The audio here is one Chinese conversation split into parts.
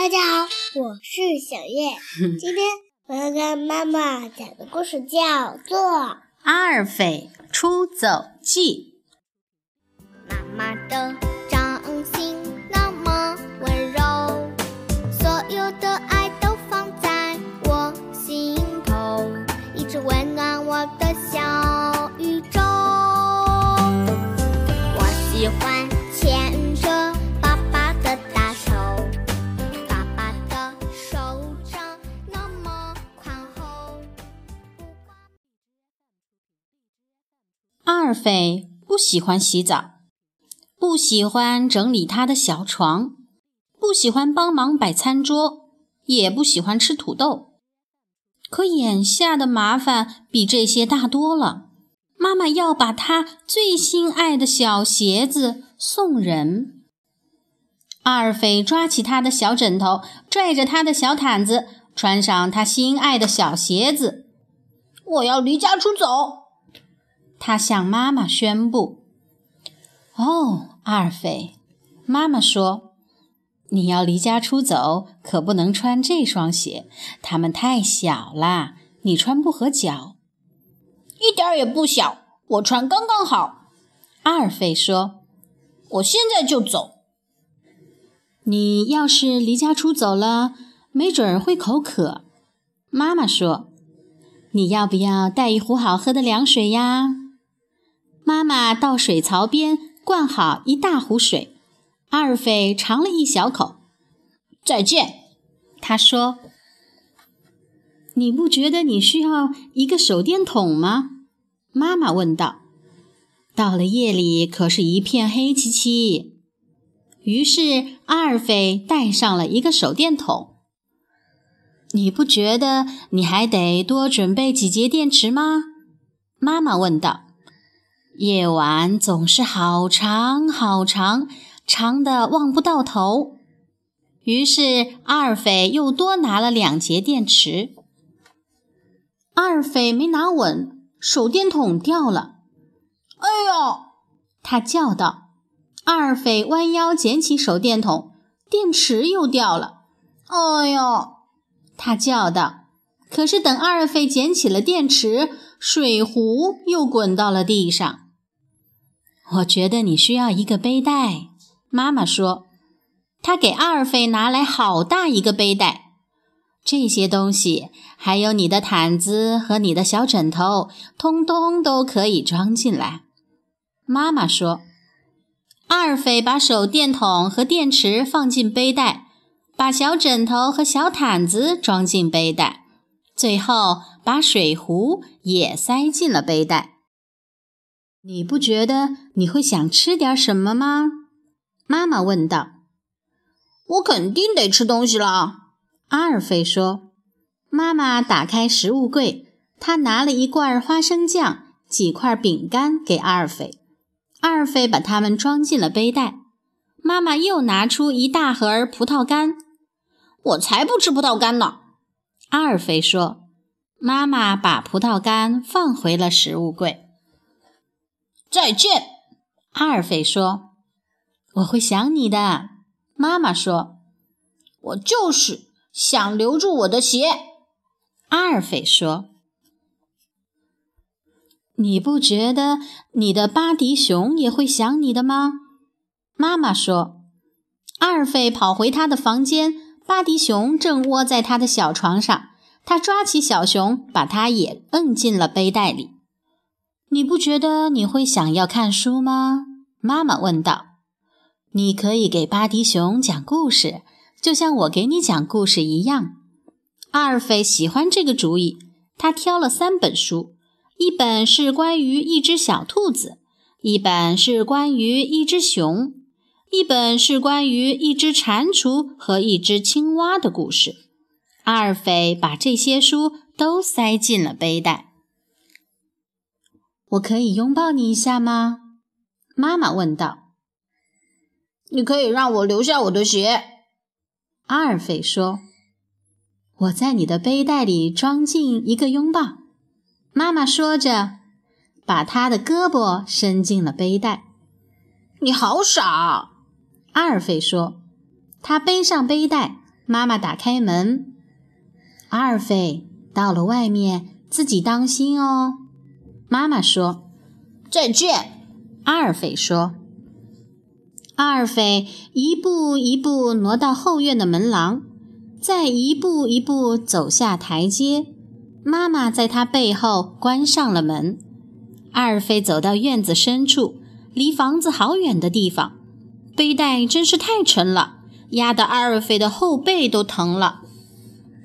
大家好，我是小月。今天我要跟妈妈讲的故事叫做《阿尔斐出走记》。妈妈的阿尔斐不喜欢洗澡，不喜欢整理他的小床，不喜欢帮忙摆餐桌，也不喜欢吃土豆。可眼下的麻烦比这些大多了。妈妈要把他最心爱的小鞋子送人。阿尔斐抓起他的小枕头，拽着他的小毯子，穿上他心爱的小鞋子。我要离家出走。他向妈妈宣布：“哦，阿尔菲，妈妈说，你要离家出走，可不能穿这双鞋，它们太小啦，你穿不合脚。一点儿也不小，我穿刚刚好。”阿尔菲说：“我现在就走。你要是离家出走了，没准儿会口渴。”妈妈说：“你要不要带一壶好喝的凉水呀？”妈妈到水槽边灌好一大壶水，阿尔菲尝了一小口。再见，他说：“你不觉得你需要一个手电筒吗？”妈妈问道。到了夜里，可是一片黑漆漆。于是阿尔菲带上了一个手电筒。你不觉得你还得多准备几节电池吗？妈妈问道。夜晚总是好长好长，长的望不到头。于是二匪又多拿了两节电池。二匪没拿稳，手电筒掉了。“哎呦！”他叫道。二匪弯腰捡起手电筒，电池又掉了。“哎呦！”他叫道。可是等二匪捡起了电池，水壶又滚到了地上。我觉得你需要一个背带，妈妈说。她给阿尔斐拿来好大一个背带，这些东西还有你的毯子和你的小枕头，通通都可以装进来。妈妈说。阿尔斐把手电筒和电池放进背带，把小枕头和小毯子装进背带，最后把水壶也塞进了背带。你不觉得你会想吃点什么吗？妈妈问道。我肯定得吃东西了，阿尔菲说。妈妈打开食物柜，她拿了一罐花生酱、几块饼干给阿尔菲。阿尔菲把它们装进了背带。妈妈又拿出一大盒葡萄干。我才不吃葡萄干呢，阿尔菲说。妈妈把葡萄干放回了食物柜。再见，阿尔斐说：“我会想你的。”妈妈说：“我就是想留住我的鞋。”阿尔斐说：“你不觉得你的巴迪熊也会想你的吗？”妈妈说：“阿尔菲跑回他的房间，巴迪熊正窝在他的小床上。他抓起小熊，把它也摁进了背带里。”你不觉得你会想要看书吗？妈妈问道。你可以给巴迪熊讲故事，就像我给你讲故事一样。阿尔菲喜欢这个主意，他挑了三本书，一本是关于一只小兔子，一本是关于一只熊，一本是关于一只蟾蜍和一只青蛙的故事。阿尔菲把这些书都塞进了背带。我可以拥抱你一下吗？妈妈问道。你可以让我留下我的鞋，阿尔斐说。我在你的背带里装进一个拥抱。妈妈说着，把她的胳膊伸进了背带。你好傻，阿尔斐说。他背上背带，妈妈打开门。阿尔菲到了外面，自己当心哦。妈妈说：“再见。”阿尔菲说。阿尔菲一步一步挪到后院的门廊，再一步一步走下台阶。妈妈在他背后关上了门。阿尔菲走到院子深处，离房子好远的地方。背带真是太沉了，压得阿尔菲的后背都疼了。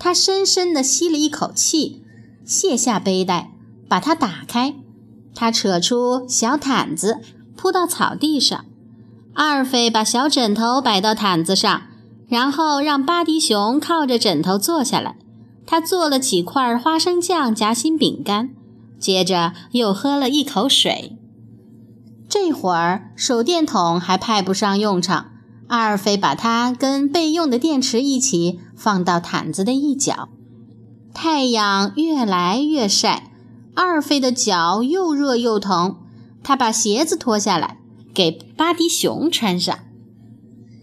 他深深地吸了一口气，卸下背带，把它打开。他扯出小毯子，铺到草地上。阿尔菲把小枕头摆到毯子上，然后让巴迪熊靠着枕头坐下来。他做了几块花生酱夹心饼干，接着又喝了一口水。这会儿手电筒还派不上用场，阿尔菲把它跟备用的电池一起放到毯子的一角。太阳越来越晒，二飞的脚又热又疼。他把鞋子脱下来。给巴迪熊穿上。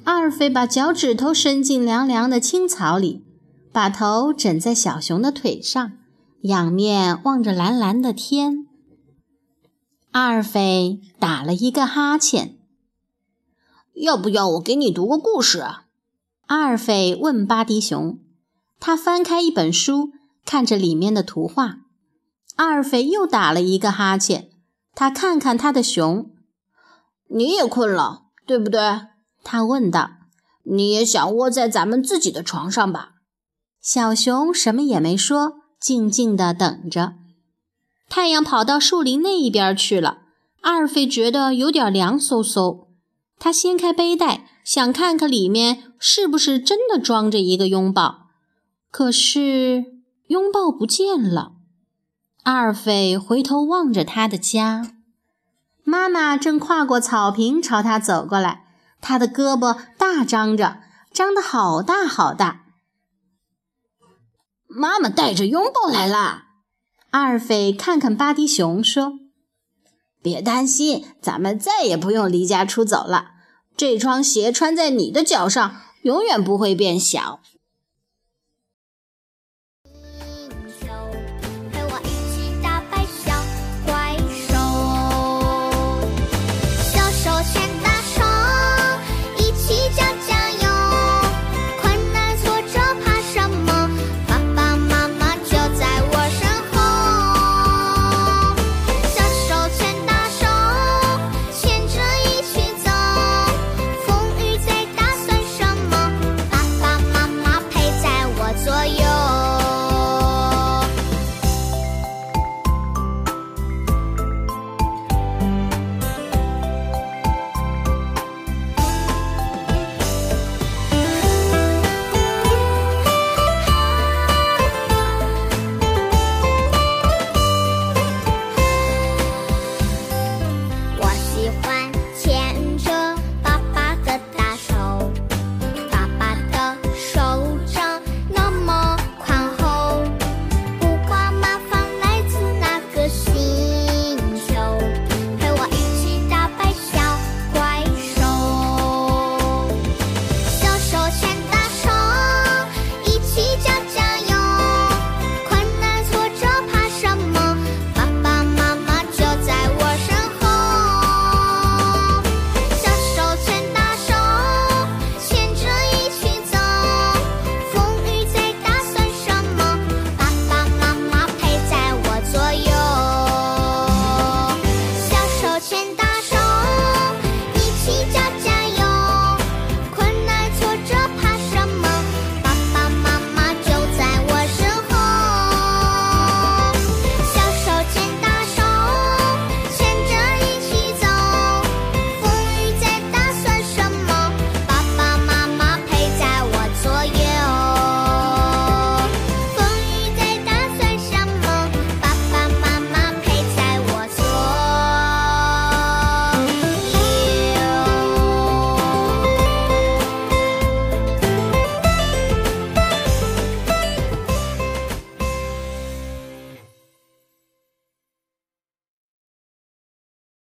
二飞把脚趾头伸进凉凉的青草里，把头枕在小熊的腿上，仰面望着蓝蓝的天。二飞打了一个哈欠。要不要我给你读个故事？二飞问巴迪熊。他翻开一本书，看着里面的图画。阿尔菲又打了一个哈欠。他看看他的熊。你也困了，对不对？他问道。你也想窝在咱们自己的床上吧？小熊什么也没说，静静地等着。太阳跑到树林那一边去了。阿尔菲觉得有点凉飕飕。他掀开背带，想看看里面是不是真的装着一个拥抱。可是拥抱不见了。阿尔菲回头望着他的家。妈妈正跨过草坪朝他走过来，他的胳膊大张着，张得好大好大。妈妈带着拥抱来了。阿尔菲看看巴迪熊，说：“别担心，咱们再也不用离家出走了。这双鞋穿在你的脚上，永远不会变小。”